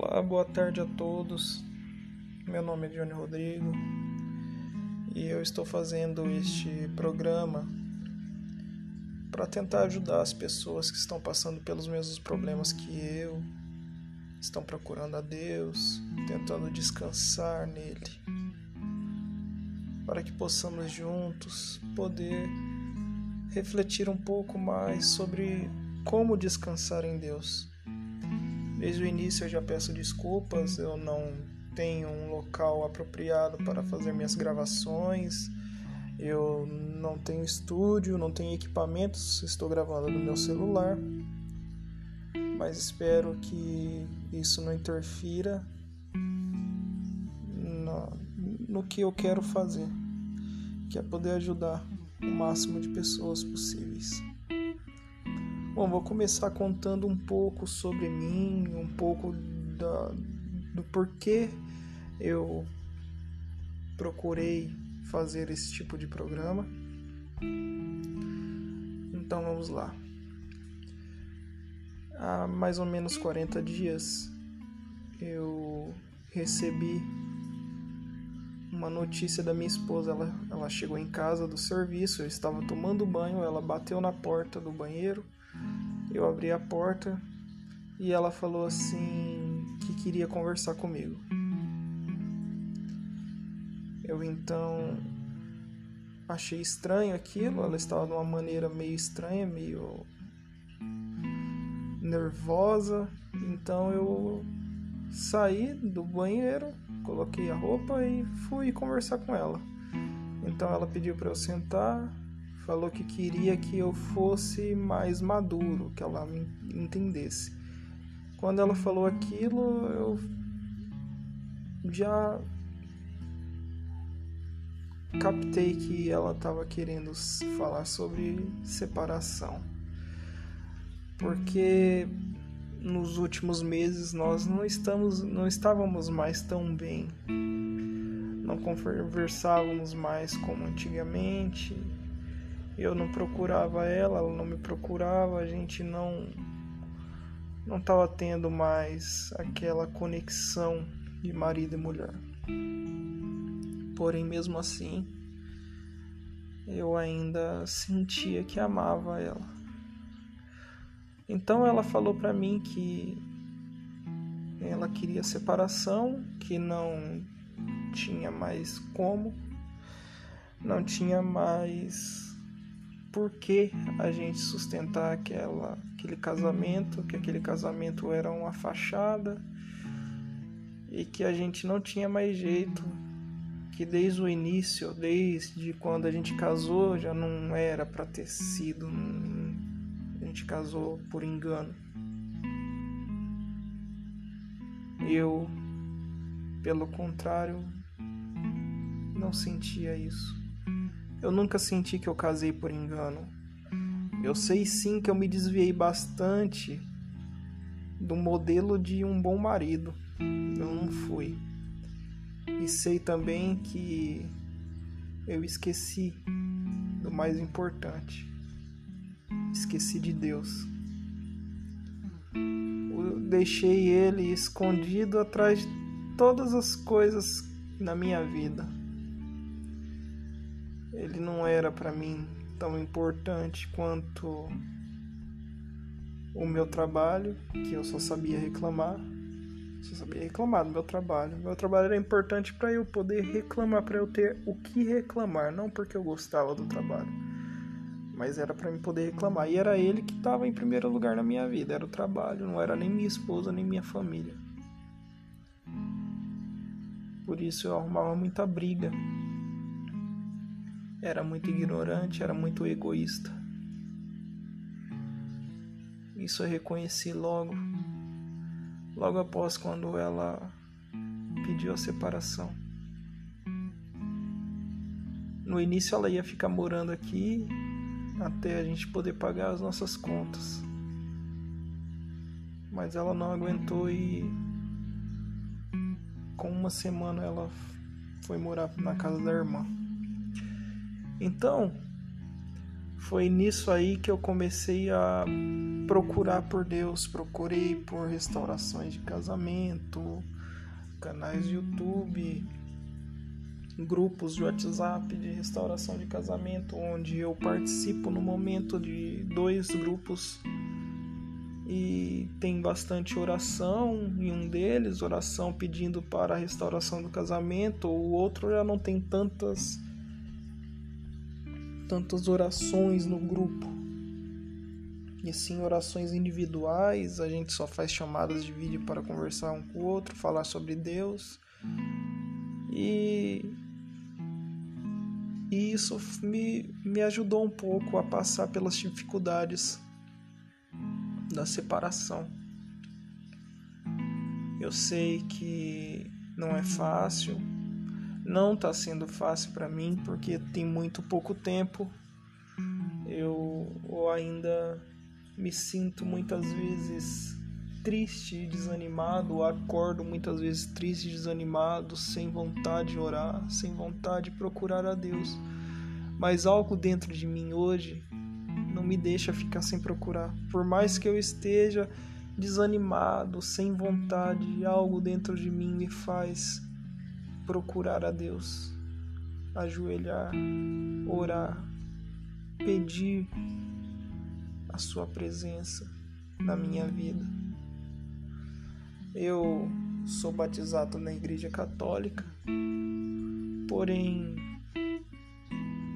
Olá, boa tarde a todos. Meu nome é Johnny Rodrigo e eu estou fazendo este programa para tentar ajudar as pessoas que estão passando pelos mesmos problemas que eu, estão procurando a Deus, tentando descansar nele, para que possamos juntos poder refletir um pouco mais sobre como descansar em Deus. Desde o início eu já peço desculpas, eu não tenho um local apropriado para fazer minhas gravações, eu não tenho estúdio, não tenho equipamentos, estou gravando no meu celular, mas espero que isso não interfira no, no que eu quero fazer, que é poder ajudar o máximo de pessoas possíveis. Bom, vou começar contando um pouco sobre mim, um pouco da, do porquê eu procurei fazer esse tipo de programa. Então vamos lá. Há mais ou menos 40 dias eu recebi uma notícia da minha esposa. Ela, ela chegou em casa do serviço, eu estava tomando banho, ela bateu na porta do banheiro eu abri a porta e ela falou assim que queria conversar comigo. Eu então achei estranho aquilo, ela estava de uma maneira meio estranha, meio nervosa, então eu saí do banheiro, coloquei a roupa e fui conversar com ela. Então ela pediu para eu sentar, falou que queria que eu fosse mais maduro, que ela me entendesse. Quando ela falou aquilo, eu já captei que ela estava querendo falar sobre separação. Porque nos últimos meses nós não estamos não estávamos mais tão bem. Não conversávamos mais como antigamente eu não procurava ela, ela não me procurava, a gente não não estava tendo mais aquela conexão de marido e mulher. Porém, mesmo assim, eu ainda sentia que amava ela. Então ela falou para mim que ela queria separação, que não tinha mais como, não tinha mais por que a gente sustentar aquela, aquele casamento, que aquele casamento era uma fachada e que a gente não tinha mais jeito, que desde o início, desde quando a gente casou, já não era para ter sido, a gente casou por engano. Eu, pelo contrário, não sentia isso. Eu nunca senti que eu casei por engano. Eu sei sim que eu me desviei bastante do modelo de um bom marido. Eu não fui. E sei também que eu esqueci do mais importante. Esqueci de Deus. Eu deixei ele escondido atrás de todas as coisas na minha vida ele não era para mim tão importante quanto o meu trabalho, que eu só sabia reclamar. Só sabia reclamar do meu trabalho. Meu trabalho era importante para eu poder reclamar, para eu ter o que reclamar, não porque eu gostava do trabalho, mas era para eu poder reclamar. E era ele que estava em primeiro lugar na minha vida, era o trabalho, não era nem minha esposa, nem minha família. Por isso eu arrumava muita briga era muito ignorante, era muito egoísta. Isso eu reconheci logo, logo após quando ela pediu a separação. No início ela ia ficar morando aqui até a gente poder pagar as nossas contas. Mas ela não aguentou e com uma semana ela foi morar na casa da irmã. Então, foi nisso aí que eu comecei a procurar por Deus, procurei por restaurações de casamento, canais de YouTube, grupos de WhatsApp de restauração de casamento, onde eu participo no momento de dois grupos. E tem bastante oração em um deles, oração pedindo para a restauração do casamento, o outro já não tem tantas tantas orações no grupo. E sim orações individuais, a gente só faz chamadas de vídeo para conversar um com o outro, falar sobre Deus. E, e isso me, me ajudou um pouco a passar pelas dificuldades da separação. Eu sei que não é fácil, não está sendo fácil para mim porque tem muito pouco tempo. Eu, eu ainda me sinto muitas vezes triste e desanimado, acordo muitas vezes triste e desanimado, sem vontade de orar, sem vontade de procurar a Deus. Mas algo dentro de mim hoje não me deixa ficar sem procurar. Por mais que eu esteja desanimado, sem vontade, algo dentro de mim me faz procurar a Deus, ajoelhar, orar, pedir a Sua presença na minha vida. Eu sou batizado na Igreja Católica, porém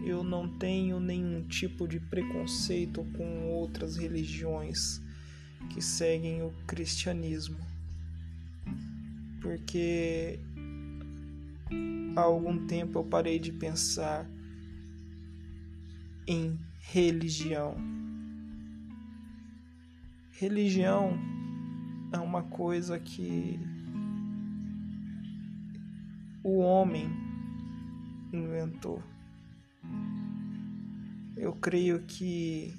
eu não tenho nenhum tipo de preconceito com outras religiões que seguem o cristianismo, porque há algum tempo eu parei de pensar em religião. Religião é uma coisa que o homem inventou. Eu creio que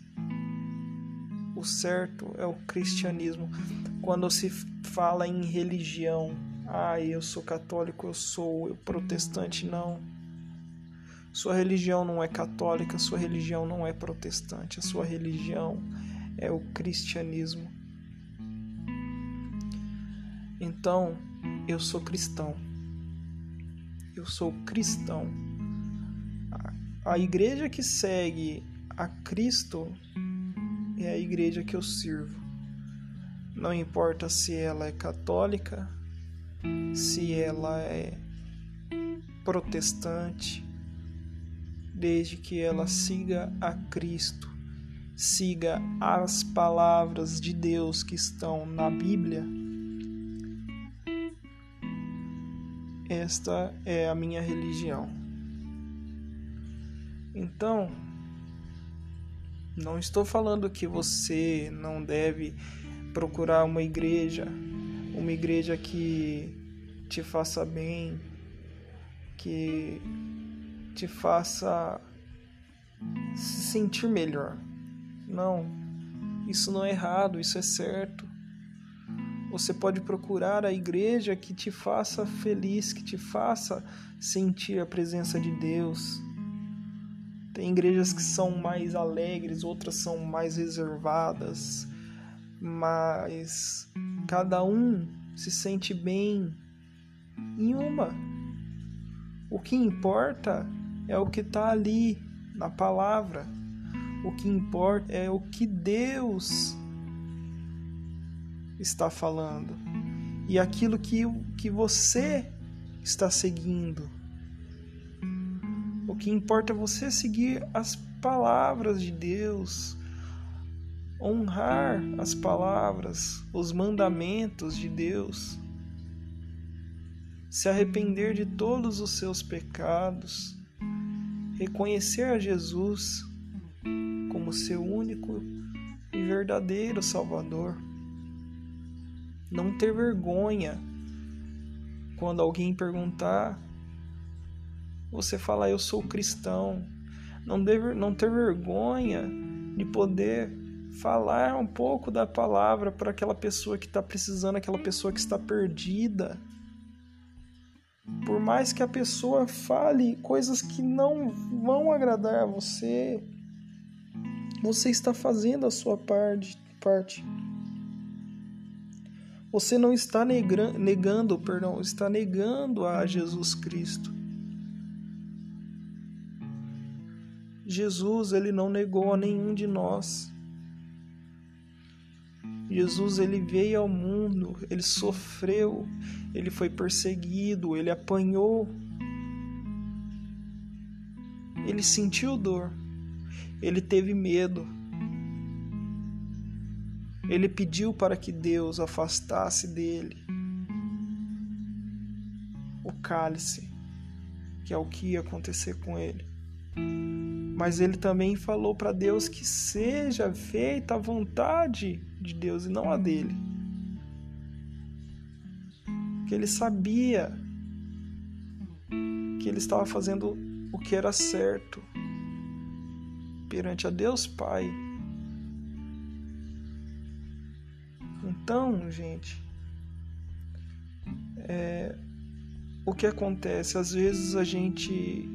o certo é o cristianismo. Quando se fala em religião, ah, eu sou católico, eu sou eu protestante, não. Sua religião não é católica, sua religião não é protestante, a sua religião é o cristianismo. Então, eu sou cristão. Eu sou cristão. A igreja que segue a Cristo é a igreja que eu sirvo. Não importa se ela é católica, se ela é protestante, desde que ela siga a Cristo, siga as palavras de Deus que estão na Bíblia. Esta é a minha religião. Então, não estou falando que você não deve procurar uma igreja uma igreja que te faça bem, que te faça se sentir melhor. Não, isso não é errado, isso é certo. Você pode procurar a igreja que te faça feliz, que te faça sentir a presença de Deus. Tem igrejas que são mais alegres, outras são mais reservadas, mas Cada um se sente bem em uma. O que importa é o que está ali na palavra. O que importa é o que Deus está falando e aquilo que, que você está seguindo. O que importa é você seguir as palavras de Deus, honrar as palavras, os mandamentos de Deus, se arrepender de todos os seus pecados, reconhecer a Jesus como seu único e verdadeiro Salvador. Não ter vergonha quando alguém perguntar, você falar eu sou cristão. Não, deve, não ter vergonha de poder falar um pouco da palavra para aquela pessoa que está precisando, aquela pessoa que está perdida. Por mais que a pessoa fale coisas que não vão agradar a você, Você está fazendo a sua parte. Você não está negando, perdão, está negando a Jesus Cristo. Jesus, ele não negou a nenhum de nós. Jesus, ele veio ao mundo, ele sofreu, ele foi perseguido, ele apanhou. Ele sentiu dor. Ele teve medo. Ele pediu para que Deus afastasse dele o cálice, que é o que ia acontecer com ele. Mas ele também falou para Deus que seja feita a vontade de Deus e não a dele. Que ele sabia que ele estava fazendo o que era certo perante a Deus Pai. Então, gente, é, o que acontece? Às vezes a gente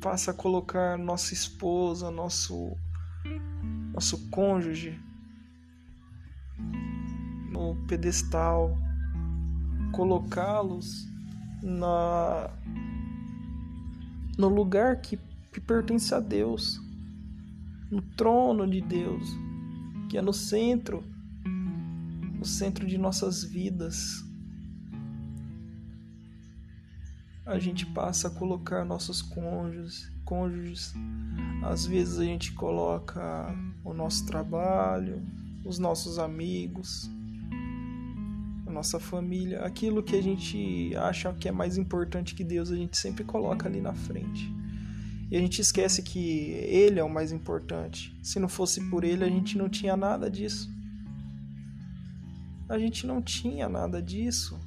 passa a colocar nossa esposa, nosso, nosso cônjuge no pedestal, colocá-los na no lugar que, que pertence a Deus, no trono de Deus, que é no centro, no centro de nossas vidas. A gente passa a colocar nossos cônjuges, cônjuges. Às vezes a gente coloca o nosso trabalho, os nossos amigos, a nossa família, aquilo que a gente acha que é mais importante que Deus, a gente sempre coloca ali na frente. E a gente esquece que Ele é o mais importante. Se não fosse por Ele, a gente não tinha nada disso. A gente não tinha nada disso.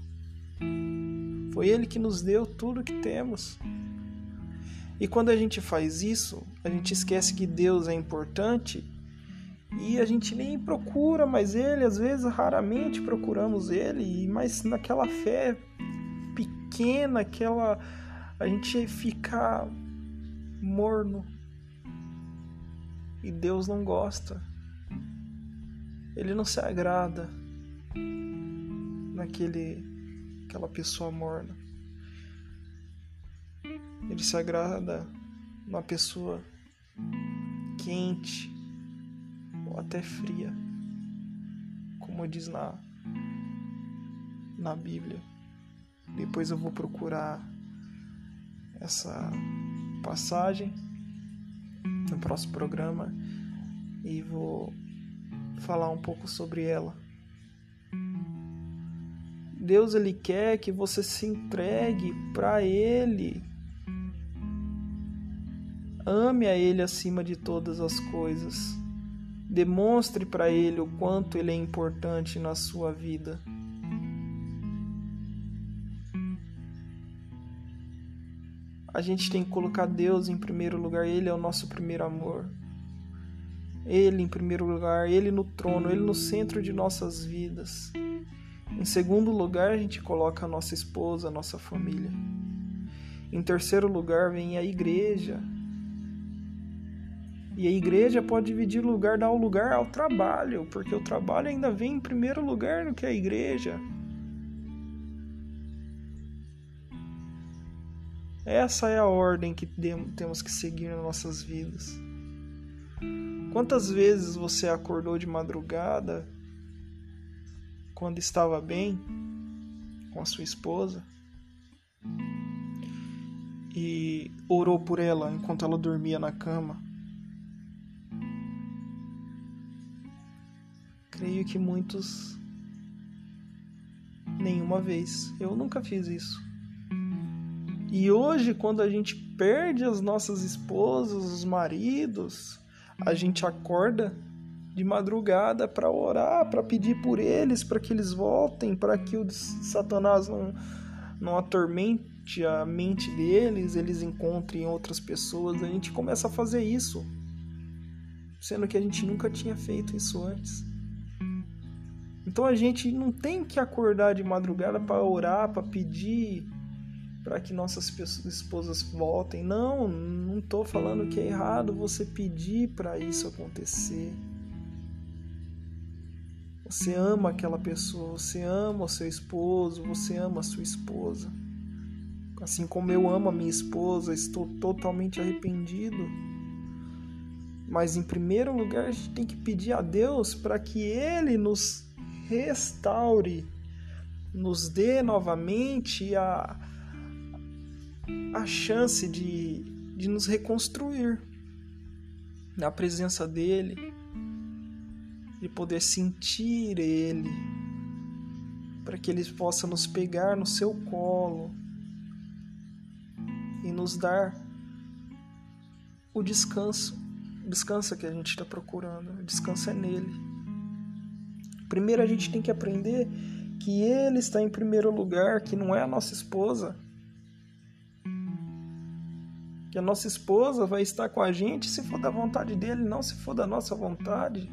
Foi Ele que nos deu tudo que temos. E quando a gente faz isso, a gente esquece que Deus é importante e a gente nem procura mais ele, às vezes raramente procuramos ele, mas naquela fé pequena, aquela a gente fica morno. E Deus não gosta. Ele não se agrada naquele aquela pessoa morna. Ele se agrada numa pessoa quente, ou até fria, como diz na, na Bíblia. Depois eu vou procurar essa passagem no próximo programa e vou falar um pouco sobre ela. Deus ele quer que você se entregue para ele. Ame a ele acima de todas as coisas. Demonstre para ele o quanto ele é importante na sua vida. A gente tem que colocar Deus em primeiro lugar, Ele é o nosso primeiro amor. Ele em primeiro lugar, Ele no trono, Ele no centro de nossas vidas. Em segundo lugar, a gente coloca a nossa esposa, a nossa família. Em terceiro lugar, vem a igreja, e a igreja pode dividir lugar, dar o lugar ao trabalho, porque o trabalho ainda vem em primeiro lugar do que a igreja. Essa é a ordem que temos que seguir nas nossas vidas. Quantas vezes você acordou de madrugada quando estava bem com a sua esposa e orou por ela enquanto ela dormia na cama? Creio que muitos nenhuma vez. Eu nunca fiz isso. E hoje, quando a gente perde as nossas esposas, os maridos, a gente acorda de madrugada para orar, para pedir por eles, para que eles voltem, para que o Satanás não, não atormente a mente deles, eles encontrem outras pessoas. A gente começa a fazer isso, sendo que a gente nunca tinha feito isso antes. Então a gente não tem que acordar de madrugada para orar, para pedir para que nossas esposas voltem. Não, não estou falando que é errado você pedir para isso acontecer. Você ama aquela pessoa, você ama o seu esposo, você ama a sua esposa. Assim como eu amo a minha esposa, estou totalmente arrependido. Mas em primeiro lugar, a gente tem que pedir a Deus para que Ele nos restaure, nos dê novamente a, a chance de, de nos reconstruir na presença dEle, de poder sentir Ele, para que Ele possa nos pegar no seu colo e nos dar o descanso. O descanso que a gente está procurando. O descanso é nele. Primeiro a gente tem que aprender que ele está em primeiro lugar, que não é a nossa esposa. Que a nossa esposa vai estar com a gente se for da vontade dele, não se for da nossa vontade.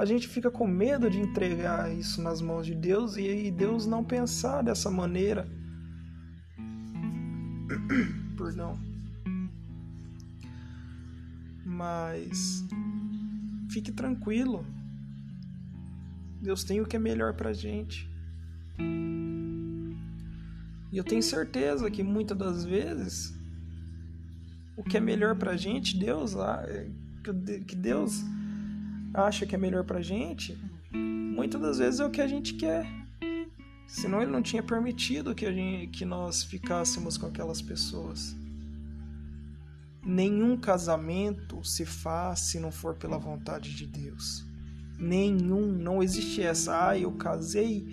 A gente fica com medo de entregar isso nas mãos de Deus e Deus não pensar dessa maneira. Perdão. Mas fique tranquilo. Deus tem o que é melhor pra gente. E eu tenho certeza que muitas das vezes o que é melhor pra gente, Deus, que Deus acha que é melhor pra gente, muitas das vezes é o que a gente quer. Senão ele não tinha permitido que, a gente, que nós ficássemos com aquelas pessoas. Nenhum casamento se faz se não for pela vontade de Deus. Nenhum, não existe essa. Ah, eu casei,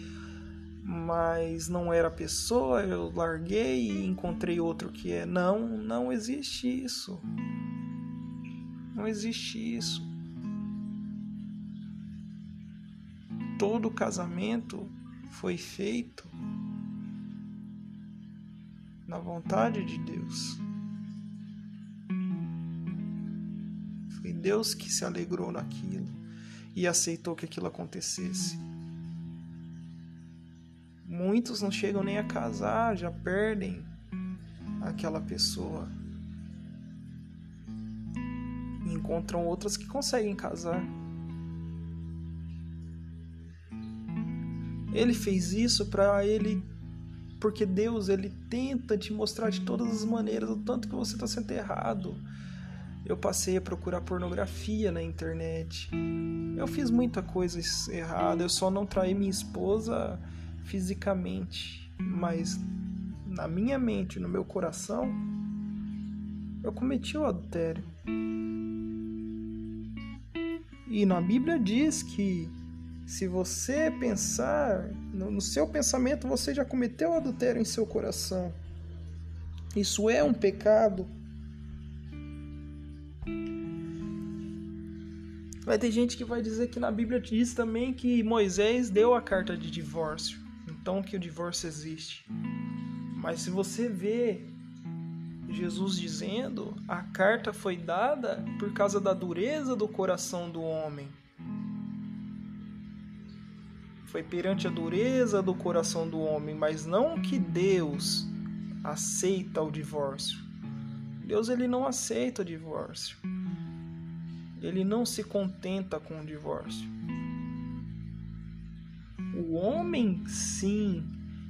mas não era pessoa, eu larguei e encontrei outro que é. Não, não existe isso. Não existe isso. Todo casamento foi feito na vontade de Deus. Foi Deus que se alegrou naquilo e aceitou que aquilo acontecesse. Muitos não chegam nem a casar, já perdem aquela pessoa. E encontram outras que conseguem casar. Ele fez isso para ele porque Deus ele tenta te mostrar de todas as maneiras o tanto que você está sendo errado. Eu passei a procurar pornografia na internet. Eu fiz muita coisa errada. Eu só não traí minha esposa fisicamente, mas na minha mente, no meu coração, eu cometi o adultério. E na Bíblia diz que se você pensar, no, seu pensamento você já cometeu adultério em seu coração. Isso é um pecado. Vai ter gente que vai dizer que na Bíblia diz também que Moisés deu a carta de divórcio. Então que o divórcio existe. Mas se você vê Jesus dizendo, a carta foi dada por causa da dureza do coração do homem foi perante a dureza do coração do homem, mas não que Deus aceita o divórcio. Deus ele não aceita o divórcio. Ele não se contenta com o divórcio. O homem, sim,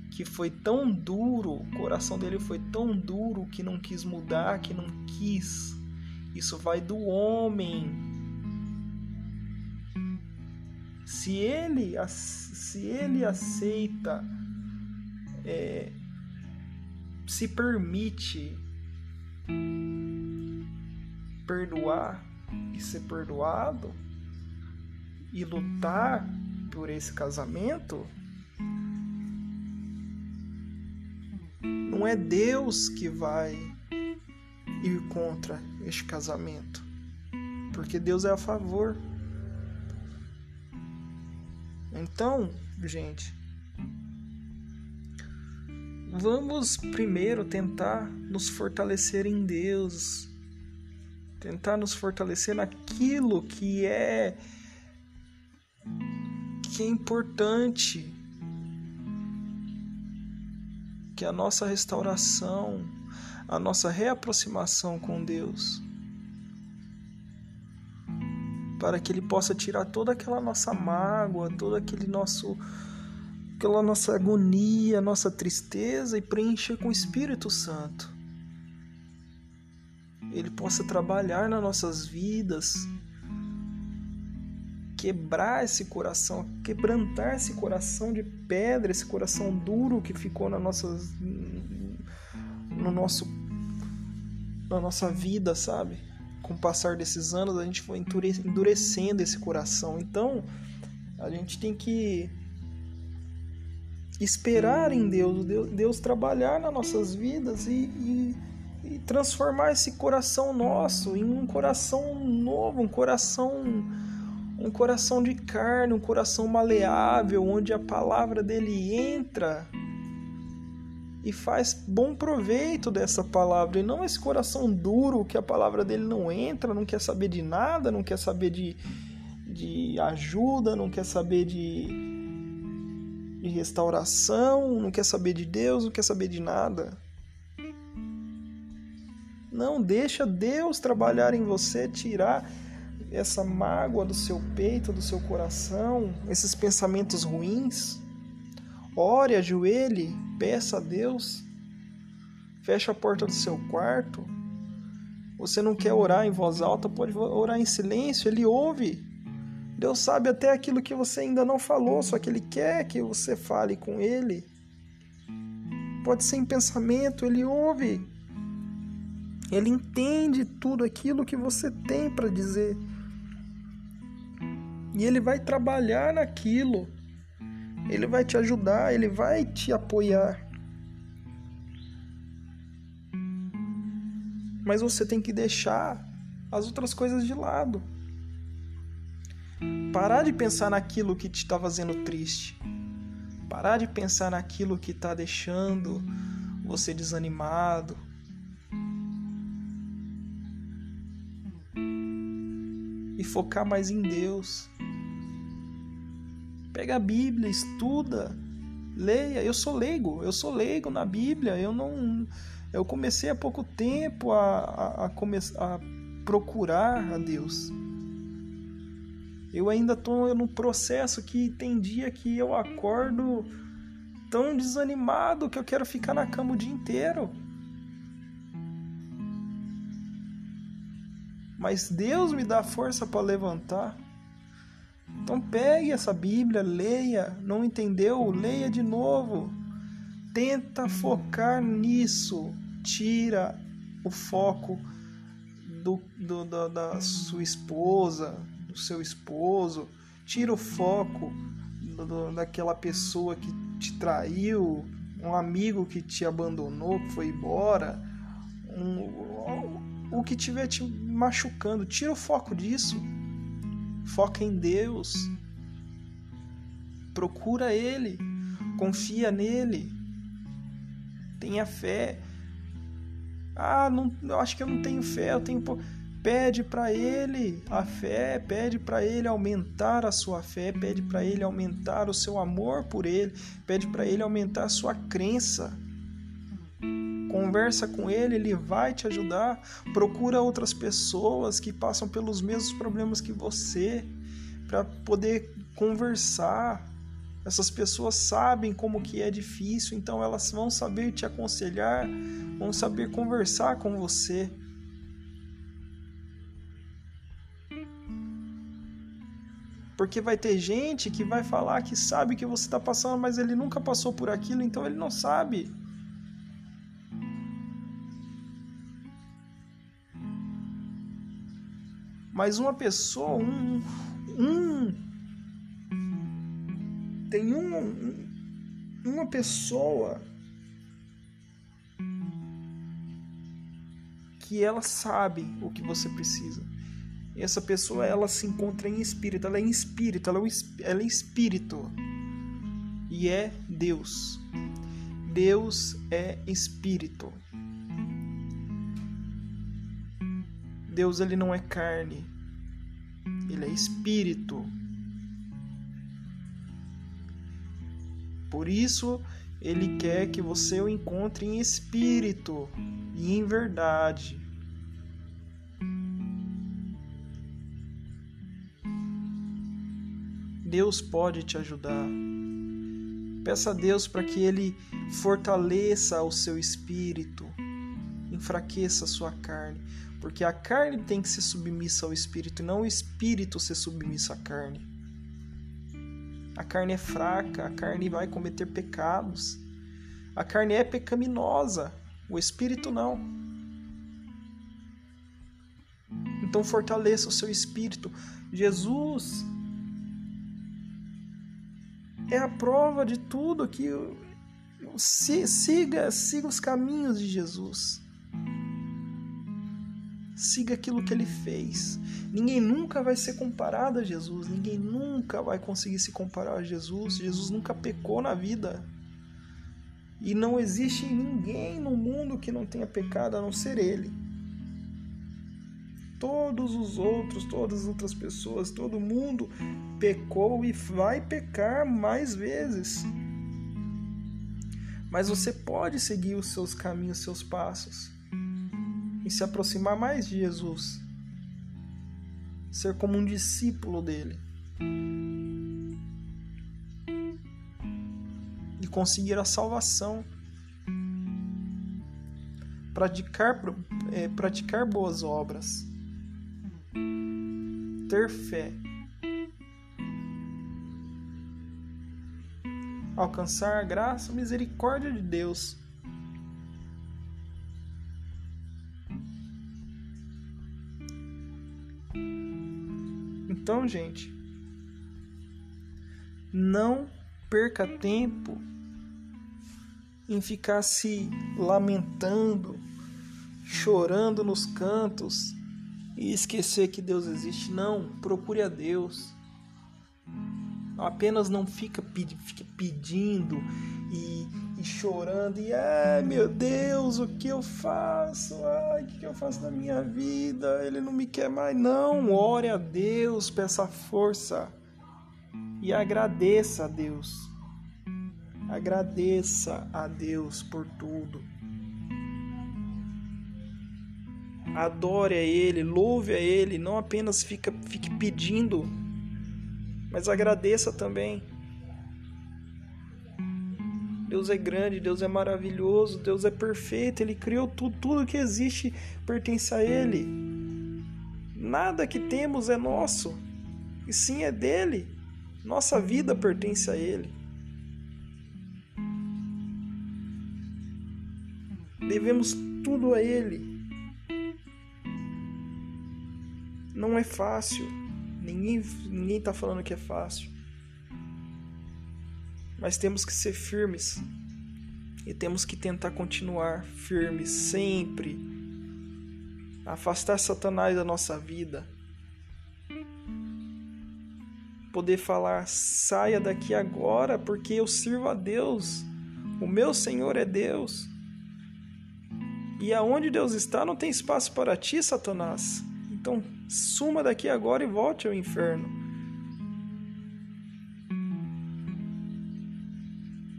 que foi tão duro, o coração dele foi tão duro que não quis mudar, que não quis. Isso vai do homem se ele, se ele aceita, é, se permite perdoar e ser perdoado e lutar por esse casamento, não é Deus que vai ir contra este casamento, porque Deus é a favor. Então, gente, vamos primeiro tentar nos fortalecer em Deus, tentar nos fortalecer naquilo que é que é importante. que a nossa restauração, a nossa reaproximação com Deus, para que Ele possa tirar toda aquela nossa mágoa, todo aquele nosso aquela nossa agonia, nossa tristeza e preencher com o Espírito Santo. Ele possa trabalhar nas nossas vidas, quebrar esse coração, quebrantar esse coração de pedra, esse coração duro que ficou na nossas, no nosso, na nossa vida, sabe? Com o passar desses anos, a gente foi endurecendo esse coração. Então, a gente tem que esperar em Deus, Deus, trabalhar nas nossas vidas e, e, e, transformar esse coração nosso em um coração novo, um coração um coração de carne, um coração maleável, onde a palavra dele entra e faz bom proveito dessa palavra, e não esse coração duro que a palavra dele não entra, não quer saber de nada, não quer saber de, de ajuda, não quer saber de, de restauração, não quer saber de Deus, não quer saber de nada. Não deixa Deus trabalhar em você, tirar essa mágoa do seu peito, do seu coração, esses pensamentos ruins. Ore, ajoelhe, peça a Deus. Feche a porta do seu quarto. Você não quer orar em voz alta, pode orar em silêncio, ele ouve. Deus sabe até aquilo que você ainda não falou, só que Ele quer que você fale com Ele. Pode ser em pensamento, Ele ouve. Ele entende tudo aquilo que você tem para dizer. E Ele vai trabalhar naquilo. Ele vai te ajudar, Ele vai te apoiar. Mas você tem que deixar as outras coisas de lado. Parar de pensar naquilo que te está fazendo triste. Parar de pensar naquilo que está deixando você desanimado. E focar mais em Deus. Pega a Bíblia, estuda, leia. Eu sou leigo, eu sou leigo na Bíblia. Eu não, eu comecei há pouco tempo a, a, a, a procurar a Deus. Eu ainda estou num processo que tem dia que eu acordo tão desanimado que eu quero ficar na cama o dia inteiro. Mas Deus me dá força para levantar. Então pegue essa Bíblia, leia. Não entendeu? Leia de novo. Tenta focar nisso. Tira o foco do, do, da, sua esposa, seu esposo, tira o foco do, daquela pessoa que te traiu, um amigo que te abandonou, que foi embora, um, o que estiver te machucando, tira o foco disso. Foca em Deus. Procura Ele. Confia nele. Tenha fé. Ah, não, eu acho que eu não tenho fé, eu tenho pouco. Pede para ele a fé, pede para ele aumentar a sua fé, pede para ele aumentar o seu amor por ele, pede para ele aumentar a sua crença. Conversa com ele, ele vai te ajudar. Procura outras pessoas que passam pelos mesmos problemas que você para poder conversar. Essas pessoas sabem como que é difícil, então elas vão saber te aconselhar, vão saber conversar com você. Porque vai ter gente que vai falar que sabe que você está passando, mas ele nunca passou por aquilo, então ele não sabe. Mas uma pessoa, um, um tem um, um, uma pessoa que ela sabe o que você precisa essa pessoa ela se encontra em espírito, ela é em espírito, ela é, ela é espírito e é Deus. Deus é espírito. Deus ele não é carne, ele é espírito. Por isso Ele quer que você o encontre em espírito e em verdade. Deus pode te ajudar. Peça a Deus para que Ele fortaleça o seu espírito, enfraqueça a sua carne, porque a carne tem que ser submissa ao espírito e não o espírito ser submisso à carne. A carne é fraca, a carne vai cometer pecados. A carne é pecaminosa, o espírito não. Então fortaleça o seu espírito. Jesus é a prova de tudo que siga, siga os caminhos de Jesus. Siga aquilo que ele fez. Ninguém nunca vai ser comparado a Jesus. Ninguém nunca vai conseguir se comparar a Jesus. Jesus nunca pecou na vida. E não existe ninguém no mundo que não tenha pecado a não ser ele. Todos os outros, todas as outras pessoas, todo mundo pecou e vai pecar mais vezes. Mas você pode seguir os seus caminhos, os seus passos e se aproximar mais de Jesus, ser como um discípulo dele. E conseguir a salvação, praticar, é, praticar boas obras, ter fé. Alcançar a graça, a misericórdia de Deus Então, gente, não perca tempo em ficar se lamentando, chorando nos cantos e esquecer que Deus existe. Não, procure a Deus. Apenas não fica, pedindo e chorando e ai meu Deus, o que eu faço? Ai, o que eu faço na minha vida? Ele não me quer mais. Não, ore a Deus, peça força e agradeça a Deus. Agradeça a Deus por tudo. Adore a Ele, louve a Ele, não apenas fica, fique pedindo, mas agradeça também. Deus é grande, Deus é maravilhoso, Deus é perfeito, Ele criou tudo, tudo que existe pertence a Ele. Nada que temos é nosso, e sim é dele. Nossa vida pertence a Ele. Devemos tudo a Ele. Não é fácil. Ninguém ninguém está falando que é fácil. Mas temos que ser firmes e temos que tentar continuar firmes sempre. Afastar Satanás da nossa vida. Poder falar: saia daqui agora, porque eu sirvo a Deus. O meu Senhor é Deus. E aonde Deus está, não tem espaço para ti, Satanás. Então, suma daqui agora e volte ao inferno.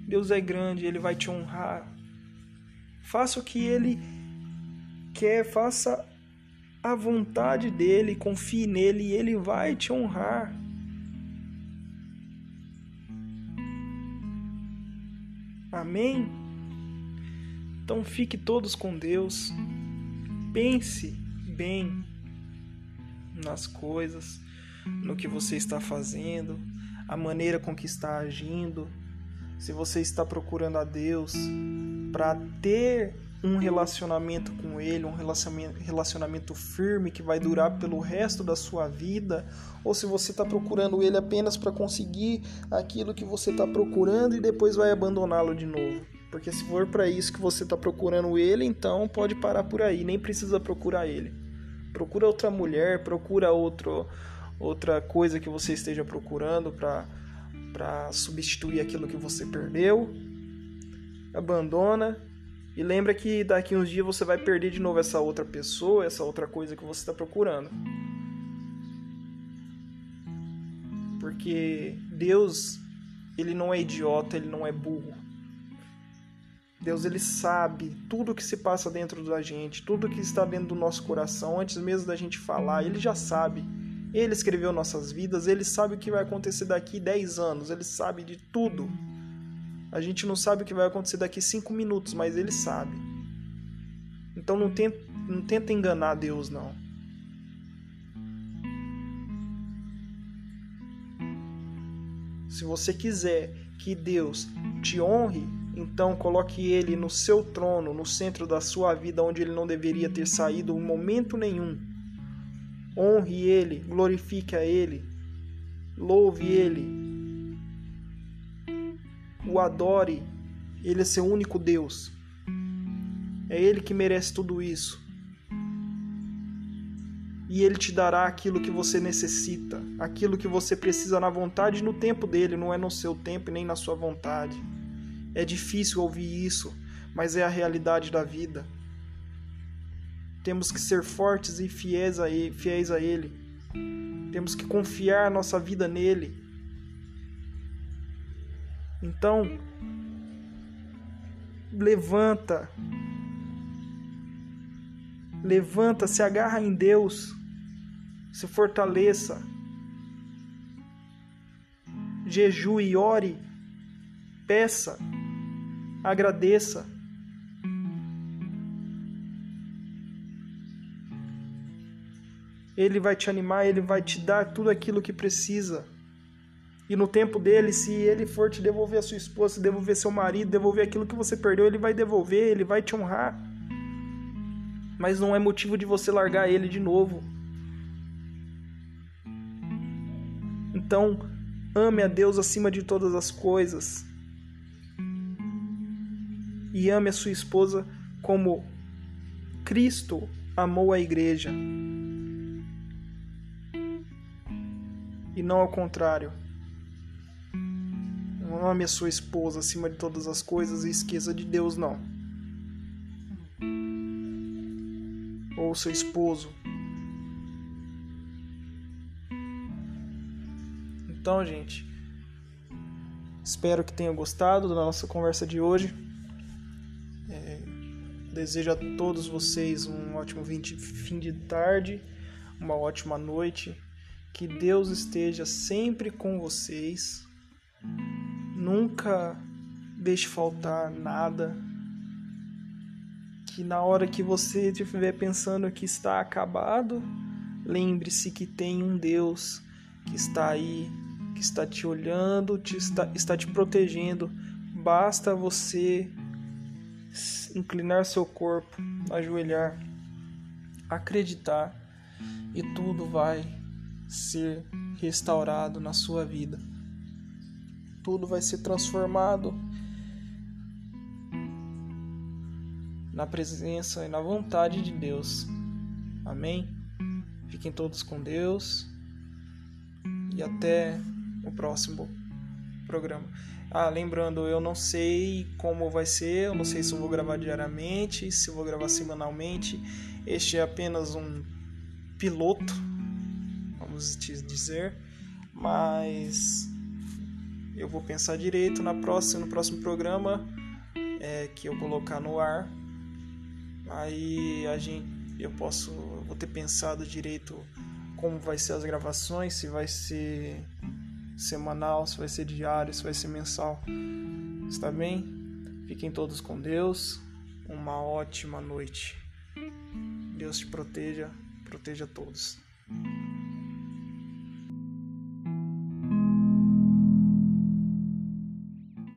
Deus é grande, Ele vai te honrar. Faça o que Ele quer, faça a vontade dEle, confie nele e Ele vai te honrar. Amém? Então fique todos com Deus. Pense bem nas coisas, no que você está fazendo, a maneira com que está agindo se você está procurando a Deus para ter um relacionamento com Ele, um relacionamento, firme que vai durar pelo resto da sua vida, ou se você está procurando Ele apenas para conseguir aquilo que você está procurando e depois vai abandoná-lo de novo. Porque se for para isso que você está procurando Ele, então pode parar por aí, nem precisa procurar Ele. Procura outra mulher, procura outro, outra coisa que você esteja procurando para para substituir aquilo que você perdeu. Abandona e lembra que daqui uns dias você vai perder de novo essa outra pessoa, essa outra coisa que você está procurando. Porque Deus, ele não é idiota, ele não é burro. Deus ele sabe tudo que se passa dentro da gente, tudo que está dentro do nosso coração, antes mesmo da gente falar, ele já sabe. Ele escreveu nossas vidas, ele sabe o que vai acontecer daqui 10 anos, ele sabe de tudo. A gente não sabe o que vai acontecer daqui 5 minutos, mas ele sabe. Então não tenta, não tenta enganar Deus, não. Se você quiser que Deus te honre, então coloque ele no seu trono, no centro da sua vida, onde ele não deveria ter saído em momento nenhum. Honre ele, glorifique a ele, louve ele, o adore. Ele é seu único Deus. É ele que merece tudo isso e ele te dará aquilo que você necessita, aquilo que você precisa na vontade e no tempo dele, não é no seu tempo nem na sua vontade. É difícil ouvir isso, mas é a realidade da vida. Temos que ser fortes e fiéis a ele. Fiéis a ele. Temos que confiar nossa vida nele. Então, levanta. Levanta, se agarra em Deus se fortaleça, jejue, ore, peça, agradeça. Ele vai te animar, ele vai te dar tudo aquilo que precisa. E no tempo dele, se ele for te devolver a sua esposa, devolver seu marido, devolver aquilo que você perdeu, ele vai devolver, ele vai te honrar. Mas não é motivo de você largar ele de novo. Então, ame a Deus acima de todas as coisas. E ame a sua esposa como Cristo amou a igreja. E não ao contrário. Ame a sua esposa acima de todas as coisas e esqueça de Deus, não. Ou seu esposo Então, gente, espero que tenham gostado da nossa conversa de hoje. É, desejo a todos vocês um ótimo fim de tarde, uma ótima noite. Que Deus esteja sempre com vocês. Nunca deixe faltar nada. Que na hora que você estiver pensando que está acabado, lembre-se que tem um Deus que está aí que está te olhando, te está, está te protegendo. Basta você inclinar seu corpo, ajoelhar, acreditar e tudo vai ser restaurado na sua vida. Tudo vai ser transformado na presença e na vontade de Deus. Amém? Fiquem todos com Deus e até o próximo programa. Ah, lembrando, eu não sei como vai ser, eu não sei se eu vou gravar diariamente, se eu vou gravar semanalmente. Este é apenas um piloto, vamos dizer, mas eu vou pensar direito na próxima, no próximo programa é, que eu colocar no ar. Aí a gente, eu posso, vou ter pensado direito como vai ser as gravações, se vai ser semanal, se vai ser diário, se vai ser mensal. Está bem? Fiquem todos com Deus. Uma ótima noite. Deus te proteja, proteja todos.